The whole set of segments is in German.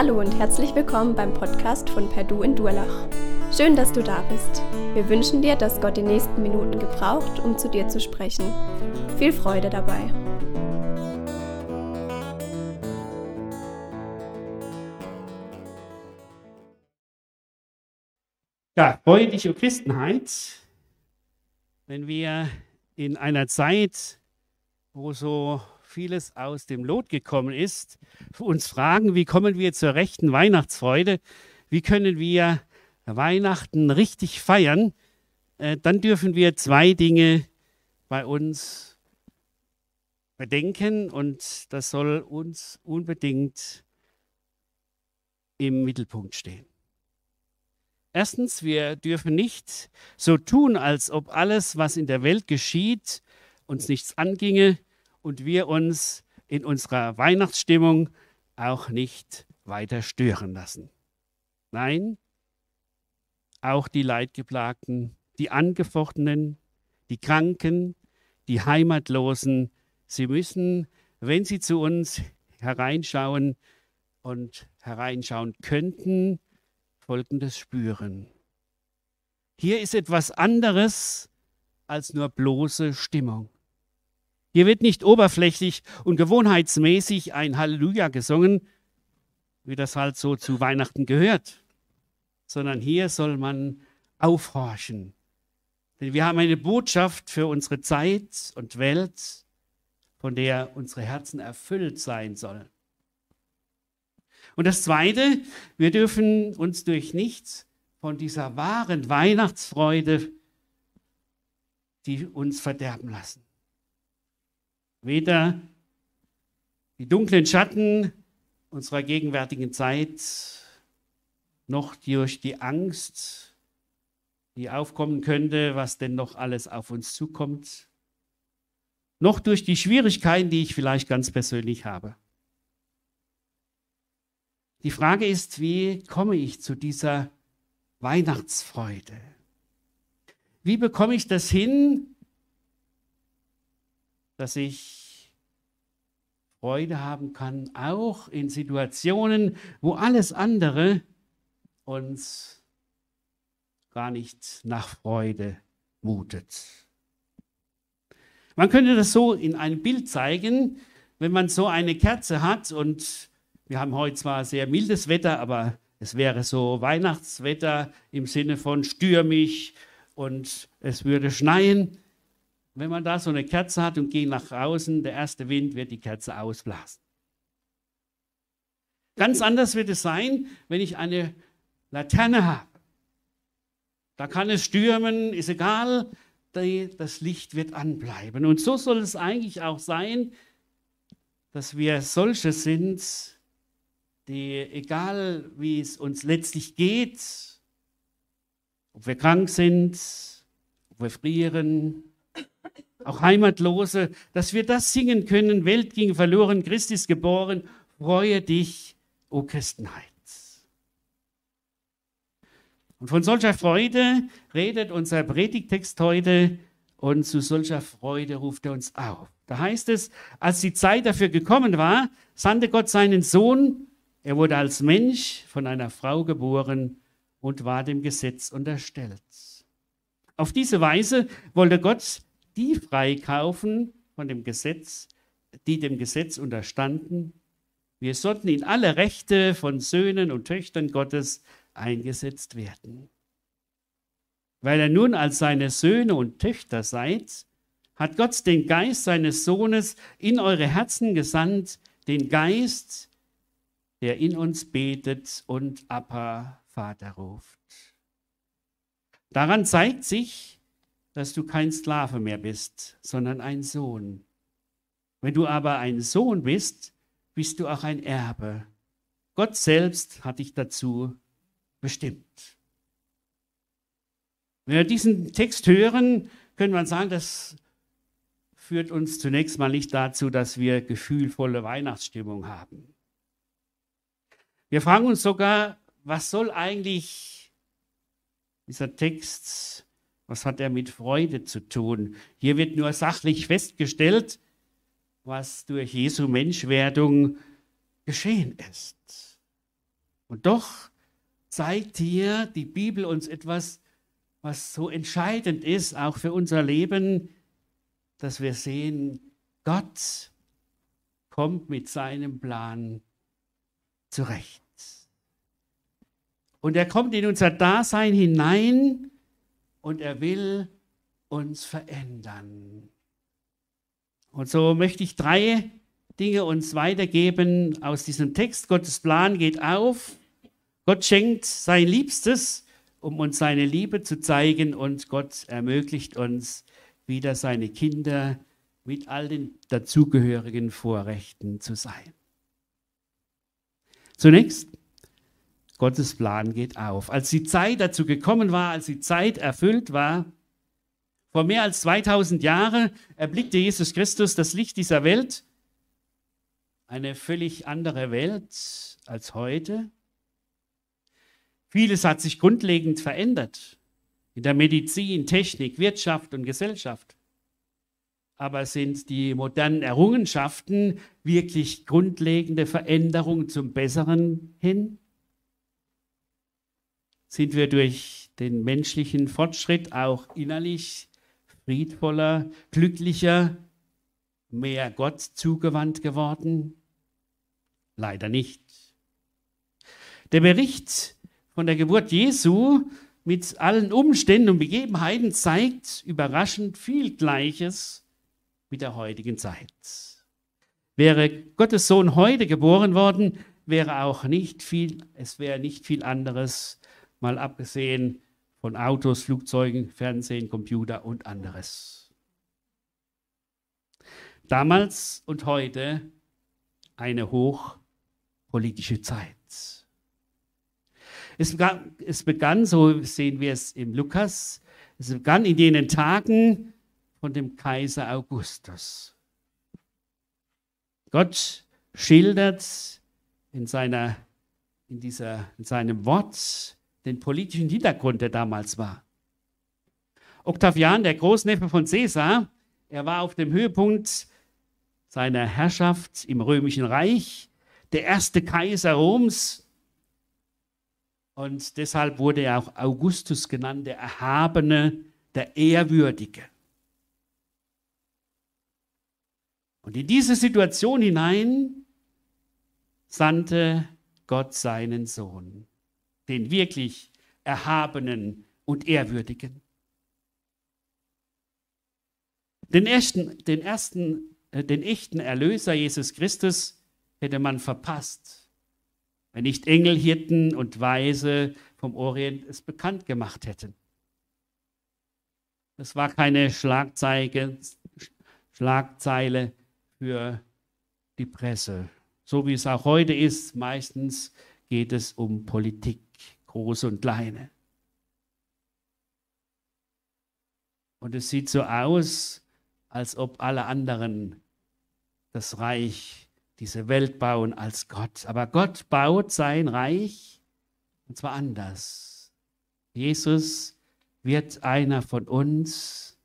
Hallo und herzlich willkommen beim Podcast von Perdu in Durlach. Schön, dass du da bist. Wir wünschen dir, dass Gott die nächsten Minuten gebraucht, um zu dir zu sprechen. Viel Freude dabei. Ja, freudige Christenheit, wenn wir in einer Zeit, wo so vieles aus dem Lot gekommen ist, uns fragen, wie kommen wir zur rechten Weihnachtsfreude, wie können wir Weihnachten richtig feiern, äh, dann dürfen wir zwei Dinge bei uns bedenken und das soll uns unbedingt im Mittelpunkt stehen. Erstens, wir dürfen nicht so tun, als ob alles, was in der Welt geschieht, uns nichts anginge und wir uns in unserer Weihnachtsstimmung auch nicht weiter stören lassen. Nein, auch die Leidgeplagten, die Angefochtenen, die Kranken, die Heimatlosen, sie müssen, wenn sie zu uns hereinschauen und hereinschauen könnten, Folgendes spüren. Hier ist etwas anderes als nur bloße Stimmung. Hier wird nicht oberflächlich und gewohnheitsmäßig ein Halleluja gesungen, wie das halt so zu Weihnachten gehört, sondern hier soll man aufhorchen. Denn wir haben eine Botschaft für unsere Zeit und Welt, von der unsere Herzen erfüllt sein sollen. Und das Zweite, wir dürfen uns durch nichts von dieser wahren Weihnachtsfreude, die uns verderben lassen. Weder die dunklen Schatten unserer gegenwärtigen Zeit noch durch die Angst, die aufkommen könnte, was denn noch alles auf uns zukommt, noch durch die Schwierigkeiten, die ich vielleicht ganz persönlich habe. Die Frage ist, wie komme ich zu dieser Weihnachtsfreude? Wie bekomme ich das hin, dass ich Freude haben kann, auch in Situationen, wo alles andere uns gar nicht nach Freude mutet. Man könnte das so in einem Bild zeigen, wenn man so eine Kerze hat und wir haben heute zwar sehr mildes Wetter, aber es wäre so Weihnachtswetter im Sinne von stürmisch und es würde schneien. Wenn man da so eine Kerze hat und geht nach außen, der erste Wind wird die Kerze ausblasen. Ganz anders wird es sein, wenn ich eine Laterne habe. Da kann es stürmen, ist egal, das Licht wird anbleiben. Und so soll es eigentlich auch sein, dass wir solche sind, die, egal wie es uns letztlich geht, ob wir krank sind, ob wir frieren, auch Heimatlose, dass wir das singen können, Welt ging verloren, Christ ist geboren, freue dich, o Christenheit. Und von solcher Freude redet unser Predigtext heute und zu solcher Freude ruft er uns auf. Da heißt es, als die Zeit dafür gekommen war, sandte Gott seinen Sohn, er wurde als Mensch von einer Frau geboren und war dem Gesetz unterstellt. Auf diese Weise wollte Gott die freikaufen von dem Gesetz, die dem Gesetz unterstanden. Wir sollten in alle Rechte von Söhnen und Töchtern Gottes eingesetzt werden. Weil er nun als seine Söhne und Töchter seid, hat Gott den Geist seines Sohnes in eure Herzen gesandt, den Geist, der in uns betet und Appa Vater ruft. Daran zeigt sich, dass du kein Sklave mehr bist, sondern ein Sohn. Wenn du aber ein Sohn bist, bist du auch ein Erbe. Gott selbst hat dich dazu bestimmt. Wenn wir diesen Text hören, können wir sagen, das führt uns zunächst mal nicht dazu, dass wir gefühlvolle Weihnachtsstimmung haben. Wir fragen uns sogar, was soll eigentlich dieser Text was hat er mit Freude zu tun? Hier wird nur sachlich festgestellt, was durch Jesu Menschwerdung geschehen ist. Und doch zeigt hier die Bibel uns etwas, was so entscheidend ist, auch für unser Leben, dass wir sehen, Gott kommt mit seinem Plan zurecht. Und er kommt in unser Dasein hinein und er will uns verändern. Und so möchte ich drei Dinge uns weitergeben aus diesem Text. Gottes Plan geht auf. Gott schenkt sein Liebstes, um uns seine Liebe zu zeigen und Gott ermöglicht uns wieder seine Kinder mit all den dazugehörigen Vorrechten zu sein. Zunächst, Gottes Plan geht auf. Als die Zeit dazu gekommen war, als die Zeit erfüllt war, vor mehr als 2000 Jahren erblickte Jesus Christus das Licht dieser Welt, eine völlig andere Welt als heute. Vieles hat sich grundlegend verändert in der Medizin, Technik, Wirtschaft und Gesellschaft. Aber sind die modernen Errungenschaften wirklich grundlegende Veränderungen zum Besseren hin? Sind wir durch den menschlichen Fortschritt auch innerlich friedvoller, glücklicher, mehr Gott zugewandt geworden? Leider nicht. Der Bericht von der Geburt Jesu mit allen Umständen und Begebenheiten zeigt überraschend viel Gleiches mit der heutigen Zeit. Wäre Gottes Sohn heute geboren worden, wäre auch nicht viel, es wäre nicht viel anderes, mal abgesehen von Autos, Flugzeugen, Fernsehen, Computer und anderes. Damals und heute eine hochpolitische Zeit. Es begann, es begann, so sehen wir es im Lukas, es begann in jenen Tagen von dem Kaiser Augustus. Gott schildert in, seiner, in, dieser, in seinem Wort den politischen Hintergrund, der damals war. Octavian, der Großneffe von Caesar, er war auf dem Höhepunkt seiner Herrschaft im römischen Reich, der erste Kaiser Roms. Und deshalb wurde er auch Augustus genannt, der Erhabene, der Ehrwürdige. Und in diese Situation hinein sandte Gott seinen Sohn den wirklich Erhabenen und Ehrwürdigen. Den ersten, den ersten, äh, den echten Erlöser Jesus Christus hätte man verpasst, wenn nicht Engel, Hirten und Weise vom Orient es bekannt gemacht hätten. Das war keine Schlagzeile, Schlagzeile für die Presse, so wie es auch heute ist. Meistens geht es um Politik große und kleine. Und es sieht so aus, als ob alle anderen das Reich, diese Welt bauen als Gott. Aber Gott baut sein Reich und zwar anders. Jesus wird einer von uns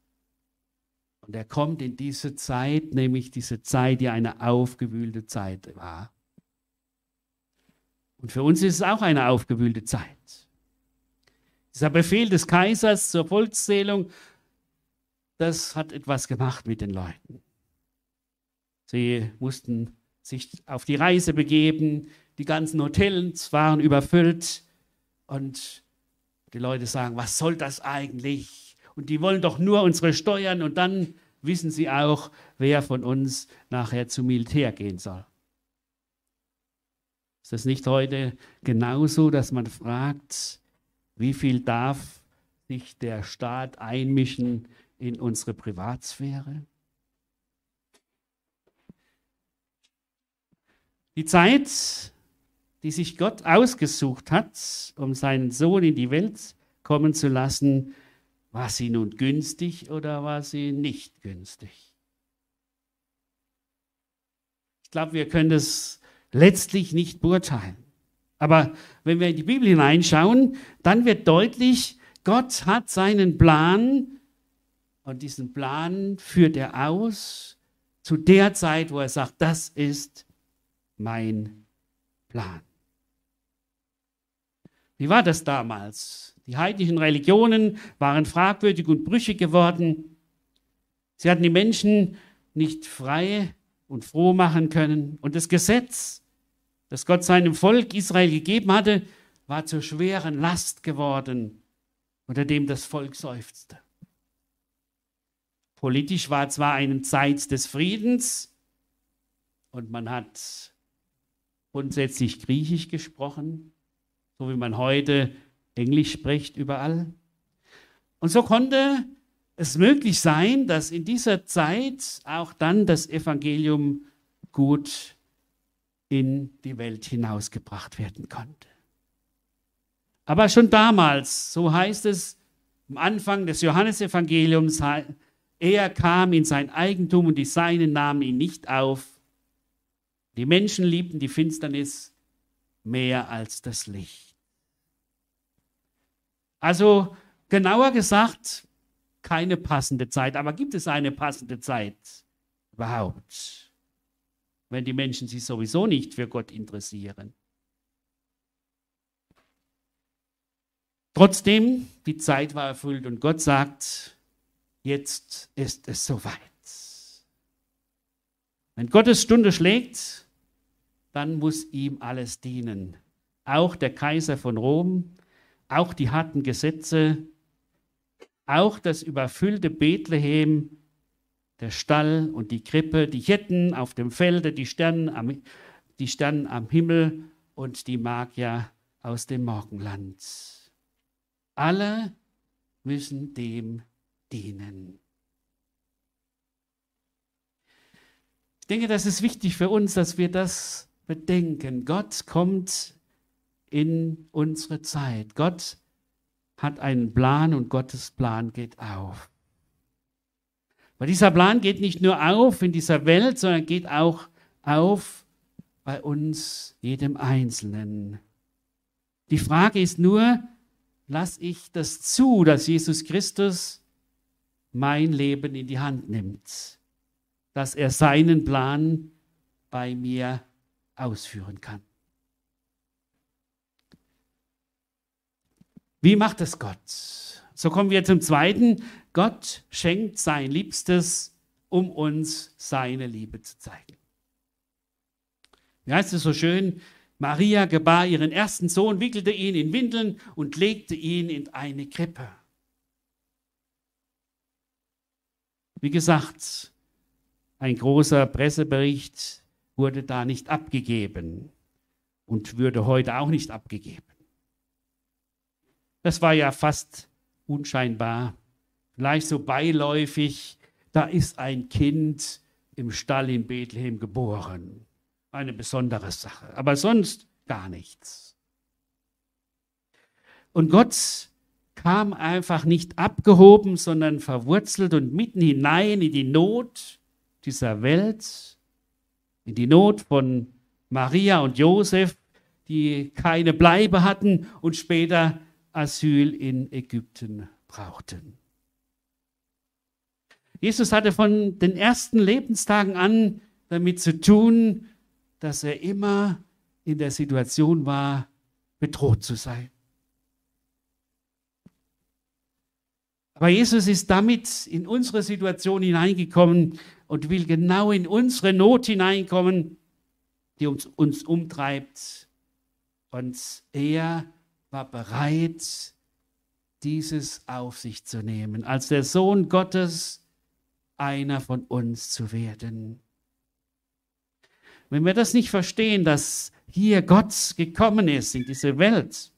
und er kommt in diese Zeit, nämlich diese Zeit, die eine aufgewühlte Zeit war. Und für uns ist es auch eine aufgewühlte Zeit. Dieser Befehl des Kaisers zur Volkszählung, das hat etwas gemacht mit den Leuten. Sie mussten sich auf die Reise begeben, die ganzen Hotels waren überfüllt und die Leute sagen, was soll das eigentlich? Und die wollen doch nur unsere Steuern und dann wissen sie auch, wer von uns nachher zum Militär gehen soll. Ist das nicht heute genauso, dass man fragt, wie viel darf sich der Staat einmischen in unsere Privatsphäre? Die Zeit, die sich Gott ausgesucht hat, um seinen Sohn in die Welt kommen zu lassen, war sie nun günstig oder war sie nicht günstig? Ich glaube, wir können das letztlich nicht beurteilen. Aber wenn wir in die Bibel hineinschauen, dann wird deutlich, Gott hat seinen Plan und diesen Plan führt er aus zu der Zeit, wo er sagt, das ist mein Plan. Wie war das damals? Die heidnischen Religionen waren fragwürdig und brüchig geworden. Sie hatten die Menschen nicht frei und froh machen können. Und das Gesetz, das Gott seinem Volk Israel gegeben hatte, war zur schweren Last geworden, unter dem das Volk seufzte. Politisch war zwar eine Zeit des Friedens und man hat grundsätzlich Griechisch gesprochen, so wie man heute Englisch spricht überall. Und so konnte es möglich sein, dass in dieser Zeit auch dann das Evangelium gut in die Welt hinausgebracht werden konnte. Aber schon damals, so heißt es am Anfang des Johannesevangeliums, er kam in sein Eigentum und die Seinen nahmen ihn nicht auf. Die Menschen liebten die Finsternis mehr als das Licht. Also genauer gesagt, keine passende Zeit. Aber gibt es eine passende Zeit überhaupt, wenn die Menschen sich sowieso nicht für Gott interessieren? Trotzdem, die Zeit war erfüllt und Gott sagt, jetzt ist es soweit. Wenn Gottes Stunde schlägt, dann muss ihm alles dienen. Auch der Kaiser von Rom, auch die harten Gesetze, auch das überfüllte Bethlehem, der Stall und die Krippe, die Hirten auf dem Felde, die Sterne am, die Sterne am Himmel und die Magier aus dem Morgenland. Alle müssen dem dienen. Ich denke, das ist wichtig für uns, dass wir das bedenken. Gott kommt in unsere Zeit. Gott hat einen Plan und Gottes Plan geht auf. Aber dieser Plan geht nicht nur auf in dieser Welt, sondern geht auch auf bei uns, jedem Einzelnen. Die Frage ist nur, lasse ich das zu, dass Jesus Christus mein Leben in die Hand nimmt? dass er seinen Plan bei mir ausführen kann. Wie macht es Gott? So kommen wir zum zweiten. Gott schenkt sein Liebstes, um uns seine Liebe zu zeigen. Wie heißt es so schön? Maria gebar ihren ersten Sohn, wickelte ihn in Windeln und legte ihn in eine Krippe. Wie gesagt, ein großer Pressebericht wurde da nicht abgegeben und würde heute auch nicht abgegeben. Das war ja fast unscheinbar, vielleicht so beiläufig, da ist ein Kind im Stall in Bethlehem geboren. Eine besondere Sache, aber sonst gar nichts. Und Gott kam einfach nicht abgehoben, sondern verwurzelt und mitten hinein in die Not dieser Welt, in die Not von Maria und Josef, die keine Bleibe hatten und später Asyl in Ägypten brauchten. Jesus hatte von den ersten Lebenstagen an damit zu tun, dass er immer in der Situation war, bedroht zu sein. Aber Jesus ist damit in unsere Situation hineingekommen, und will genau in unsere Not hineinkommen, die uns, uns umtreibt. Und er war bereit, dieses auf sich zu nehmen, als der Sohn Gottes einer von uns zu werden. Wenn wir das nicht verstehen, dass hier Gott gekommen ist in diese Welt,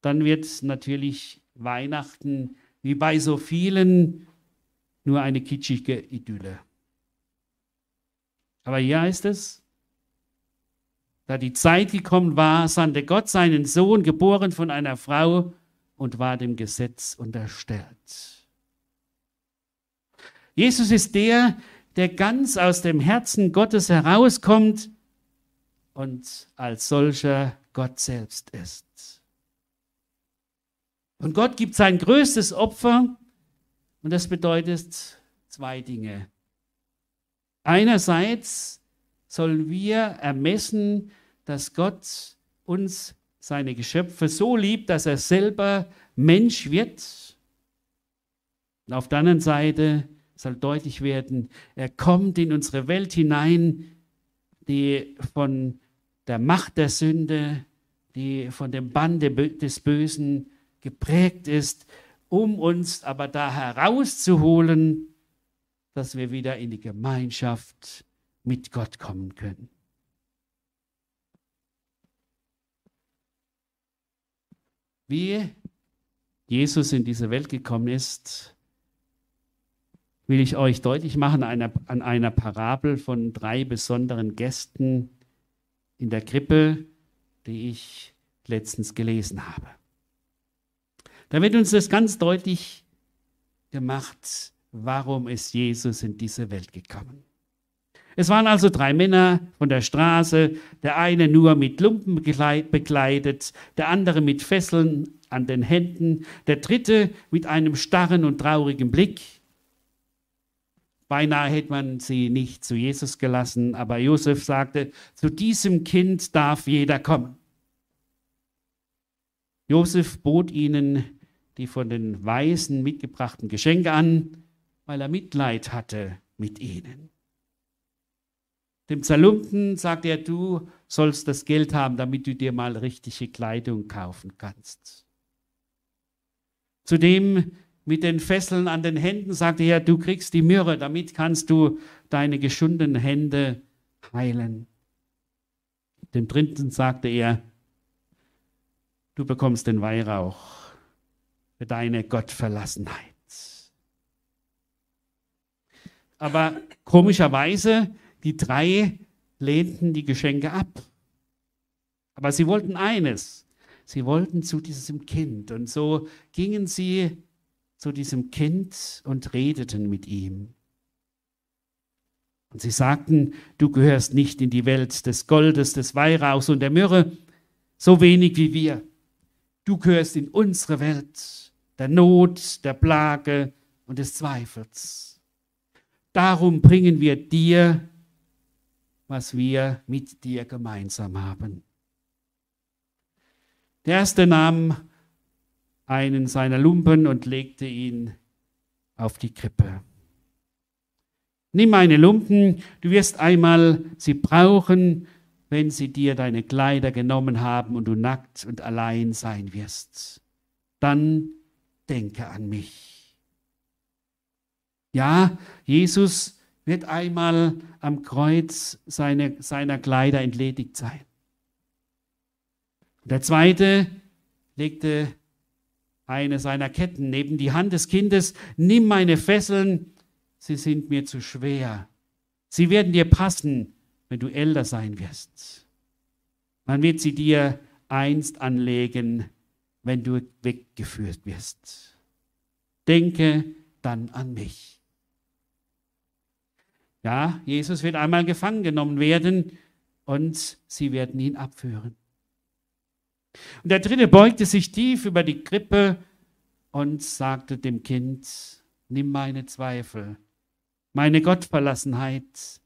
dann wird natürlich Weihnachten wie bei so vielen nur eine kitschige Idylle. Aber hier heißt es, da die Zeit gekommen war, sandte Gott seinen Sohn, geboren von einer Frau, und war dem Gesetz unterstellt. Jesus ist der, der ganz aus dem Herzen Gottes herauskommt und als solcher Gott selbst ist. Und Gott gibt sein größtes Opfer und das bedeutet zwei Dinge. Einerseits sollen wir ermessen, dass Gott uns seine Geschöpfe so lieb, dass er selber Mensch wird. Und auf der anderen Seite soll deutlich werden, er kommt in unsere Welt hinein, die von der Macht der Sünde, die von dem Bann des Bösen geprägt ist, um uns aber da herauszuholen, dass wir wieder in die Gemeinschaft mit Gott kommen können. Wie Jesus in diese Welt gekommen ist, will ich euch deutlich machen an einer, an einer Parabel von drei besonderen Gästen in der Krippe, die ich letztens gelesen habe. Da wird uns das ganz deutlich gemacht, warum ist Jesus in diese Welt gekommen. Es waren also drei Männer von der Straße, der eine nur mit Lumpen bekleidet, der andere mit Fesseln an den Händen, der dritte mit einem starren und traurigen Blick. Beinahe hätte man sie nicht zu Jesus gelassen, aber Josef sagte, zu diesem Kind darf jeder kommen. Josef bot ihnen die von den Weisen mitgebrachten Geschenke an, weil er Mitleid hatte mit ihnen. Dem Zalumpen sagt er, du sollst das Geld haben, damit du dir mal richtige Kleidung kaufen kannst. Zu dem mit den Fesseln an den Händen sagte er, du kriegst die Myrrhe, damit kannst du deine geschundenen Hände heilen. Dem dritten sagte er, du bekommst den Weihrauch für deine Gottverlassenheit. Aber komischerweise die drei lehnten die Geschenke ab. Aber sie wollten eines. Sie wollten zu diesem Kind. Und so gingen sie zu diesem Kind und redeten mit ihm. Und sie sagten, du gehörst nicht in die Welt des Goldes, des Weihrauchs und der Myrrhe, so wenig wie wir. Du gehörst in unsere Welt der Not, der Plage und des Zweifels. Darum bringen wir dir was wir mit dir gemeinsam haben. Der erste nahm einen seiner Lumpen und legte ihn auf die Krippe. Nimm meine Lumpen, du wirst einmal sie brauchen, wenn sie dir deine Kleider genommen haben und du nackt und allein sein wirst. Dann denke an mich. Ja, Jesus wird einmal am Kreuz seine, seiner Kleider entledigt sein. Der zweite legte eine seiner Ketten neben die Hand des Kindes. Nimm meine Fesseln, sie sind mir zu schwer. Sie werden dir passen, wenn du älter sein wirst. Man wird sie dir einst anlegen, wenn du weggeführt wirst. Denke dann an mich. Ja, Jesus wird einmal gefangen genommen werden und sie werden ihn abführen. Und der dritte beugte sich tief über die Krippe und sagte dem Kind, nimm meine Zweifel, meine Gottverlassenheit,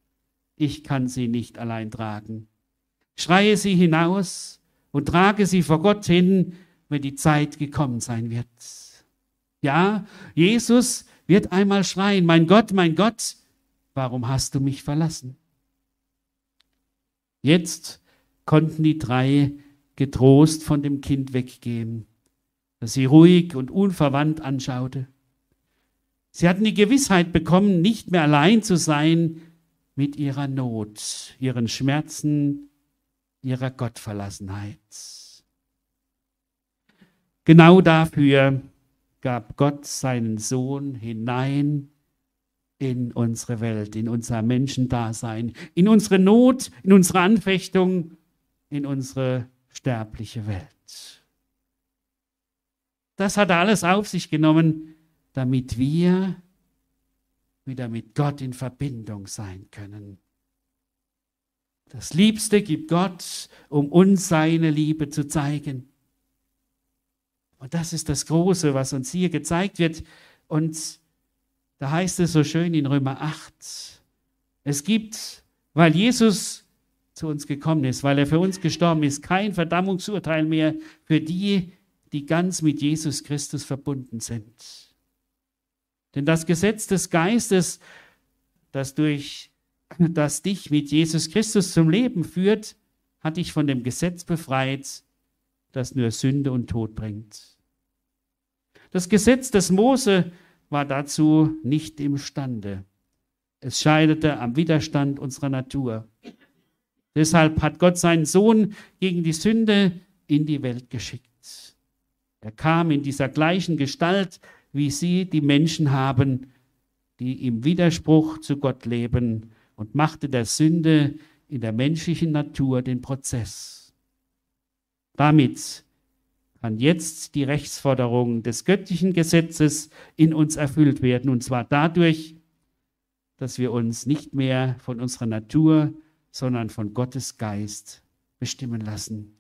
ich kann sie nicht allein tragen. Schreie sie hinaus und trage sie vor Gott hin, wenn die Zeit gekommen sein wird. Ja, Jesus wird einmal schreien, mein Gott, mein Gott, warum hast du mich verlassen? Jetzt konnten die drei getrost von dem Kind weggehen, das sie ruhig und unverwandt anschaute. Sie hatten die Gewissheit bekommen, nicht mehr allein zu sein mit ihrer Not, ihren Schmerzen, ihrer Gottverlassenheit. Genau dafür gab Gott seinen Sohn hinein in unsere Welt, in unser Menschendasein, in unsere Not, in unsere Anfechtung, in unsere sterbliche Welt. Das hat er alles auf sich genommen, damit wir wieder mit Gott in Verbindung sein können. Das Liebste gibt Gott, um uns seine Liebe zu zeigen. Und das ist das Große, was uns hier gezeigt wird. Und da heißt es so schön in Römer 8, es gibt, weil Jesus zu uns gekommen ist, weil er für uns gestorben ist. Kein Verdammungsurteil mehr für die, die ganz mit Jesus Christus verbunden sind. Denn das Gesetz des Geistes, das durch das dich mit Jesus Christus zum Leben führt, hat dich von dem Gesetz befreit, das nur Sünde und Tod bringt. Das Gesetz des Mose war dazu nicht imstande. Es scheiterte am Widerstand unserer Natur. Deshalb hat Gott seinen Sohn gegen die Sünde in die Welt geschickt. Er kam in dieser gleichen Gestalt, wie sie die Menschen haben, die im Widerspruch zu Gott leben und machte der Sünde in der menschlichen Natur den Prozess. Damit kann jetzt die Rechtsforderung des göttlichen Gesetzes in uns erfüllt werden, und zwar dadurch, dass wir uns nicht mehr von unserer Natur sondern von Gottes Geist bestimmen lassen.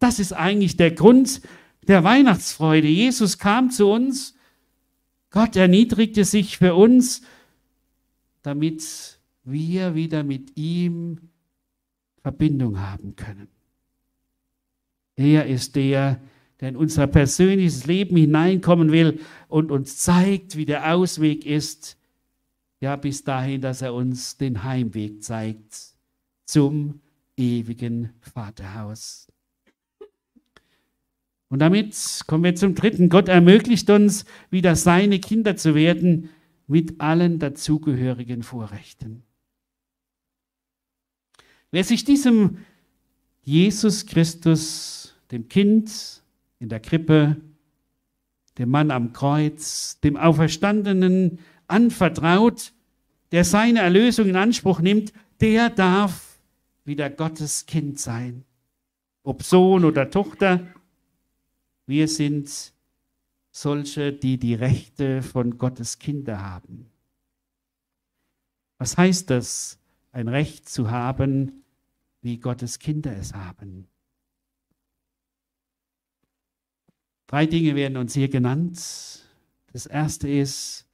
Das ist eigentlich der Grund der Weihnachtsfreude. Jesus kam zu uns, Gott erniedrigte sich für uns, damit wir wieder mit ihm Verbindung haben können. Er ist der, der in unser persönliches Leben hineinkommen will und uns zeigt, wie der Ausweg ist, ja bis dahin, dass er uns den Heimweg zeigt zum ewigen Vaterhaus. Und damit kommen wir zum dritten. Gott ermöglicht uns, wieder seine Kinder zu werden, mit allen dazugehörigen Vorrechten. Wer sich diesem Jesus Christus, dem Kind in der Krippe, dem Mann am Kreuz, dem Auferstandenen anvertraut, der seine Erlösung in Anspruch nimmt, der darf wieder Gottes Kind sein. Ob Sohn oder Tochter, wir sind solche, die die Rechte von Gottes Kinder haben. Was heißt das, ein Recht zu haben, wie Gottes Kinder es haben? Drei Dinge werden uns hier genannt. Das erste ist,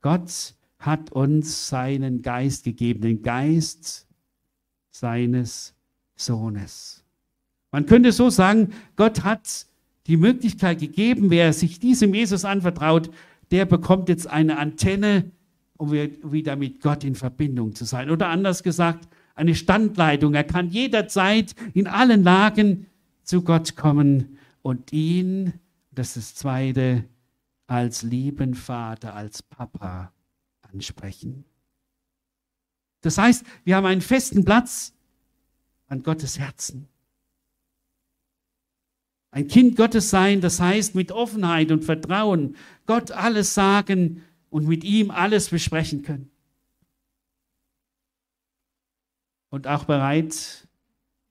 Gott hat uns seinen Geist gegeben, den Geist seines Sohnes. Man könnte so sagen, Gott hat die Möglichkeit gegeben, wer sich diesem Jesus anvertraut, der bekommt jetzt eine Antenne, um wieder mit Gott in Verbindung zu sein. Oder anders gesagt, eine Standleitung. Er kann jederzeit in allen Lagen zu Gott kommen und ihn, das ist das Zweite, als lieben Vater, als Papa ansprechen. Das heißt, wir haben einen festen Platz an Gottes Herzen. Ein Kind Gottes sein, das heißt mit Offenheit und Vertrauen Gott alles sagen und mit ihm alles besprechen können. Und auch bereit,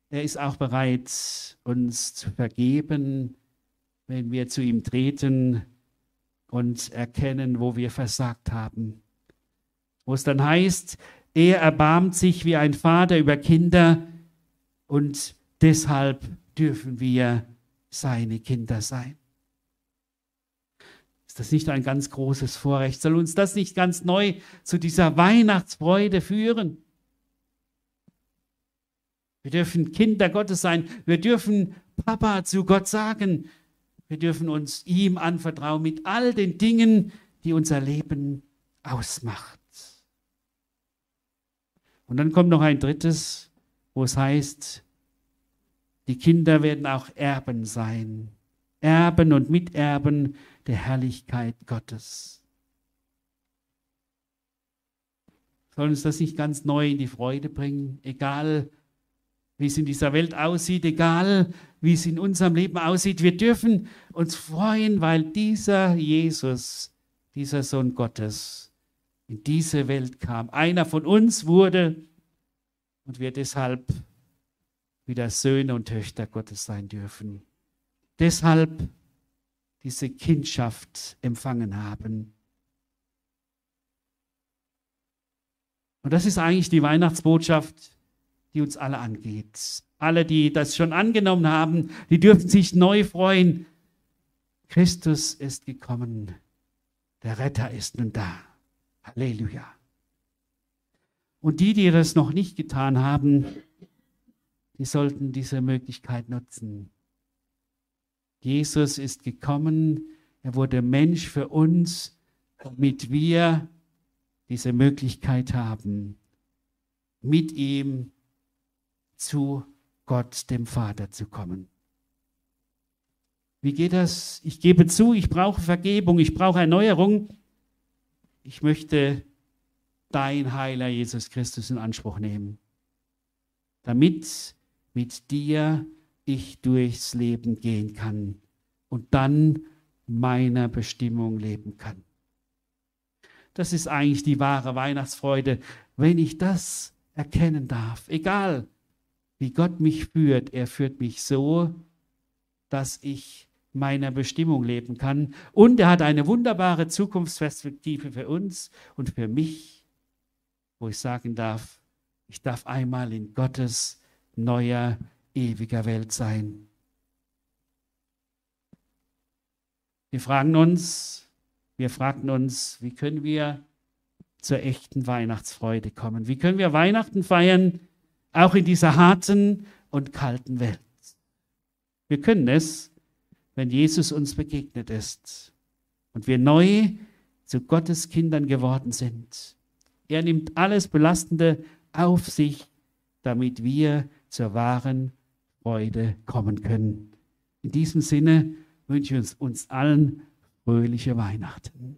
er ist auch bereit, uns zu vergeben, wenn wir zu ihm treten und erkennen, wo wir versagt haben. Wo es dann heißt, er erbarmt sich wie ein Vater über Kinder und deshalb dürfen wir seine Kinder sein. Ist das nicht ein ganz großes Vorrecht? Soll uns das nicht ganz neu zu dieser Weihnachtsfreude führen? Wir dürfen Kinder Gottes sein. Wir dürfen Papa zu Gott sagen. Wir dürfen uns ihm anvertrauen mit all den Dingen, die unser Leben ausmacht. Und dann kommt noch ein drittes, wo es heißt, die Kinder werden auch Erben sein, Erben und Miterben der Herrlichkeit Gottes. Soll uns das nicht ganz neu in die Freude bringen, egal wie es in dieser Welt aussieht, egal wie es in unserem Leben aussieht. Wir dürfen uns freuen, weil dieser Jesus, dieser Sohn Gottes, in diese Welt kam. Einer von uns wurde und wir deshalb wieder Söhne und Töchter Gottes sein dürfen. Deshalb diese Kindschaft empfangen haben. Und das ist eigentlich die Weihnachtsbotschaft, die uns alle angeht. Alle, die das schon angenommen haben, die dürfen sich neu freuen. Christus ist gekommen. Der Retter ist nun da. Halleluja. Und die, die das noch nicht getan haben, die sollten diese Möglichkeit nutzen. Jesus ist gekommen, er wurde Mensch für uns, damit wir diese Möglichkeit haben, mit ihm zu Gott, dem Vater, zu kommen. Wie geht das? Ich gebe zu, ich brauche Vergebung, ich brauche Erneuerung. Ich möchte dein Heiler Jesus Christus in Anspruch nehmen, damit mit dir ich durchs Leben gehen kann und dann meiner Bestimmung leben kann. Das ist eigentlich die wahre Weihnachtsfreude, wenn ich das erkennen darf. Egal, wie Gott mich führt, er führt mich so, dass ich meiner Bestimmung leben kann. Und er hat eine wunderbare Zukunftsperspektive für uns und für mich, wo ich sagen darf, ich darf einmal in Gottes neuer, ewiger Welt sein. Wir fragen uns, wir fragten uns, wie können wir zur echten Weihnachtsfreude kommen? Wie können wir Weihnachten feiern, auch in dieser harten und kalten Welt? Wir können es, wenn Jesus uns begegnet ist und wir neu zu Gottes Kindern geworden sind. Er nimmt alles Belastende auf sich, damit wir zur wahren Freude kommen können. In diesem Sinne wünsche ich uns allen fröhliche Weihnachten.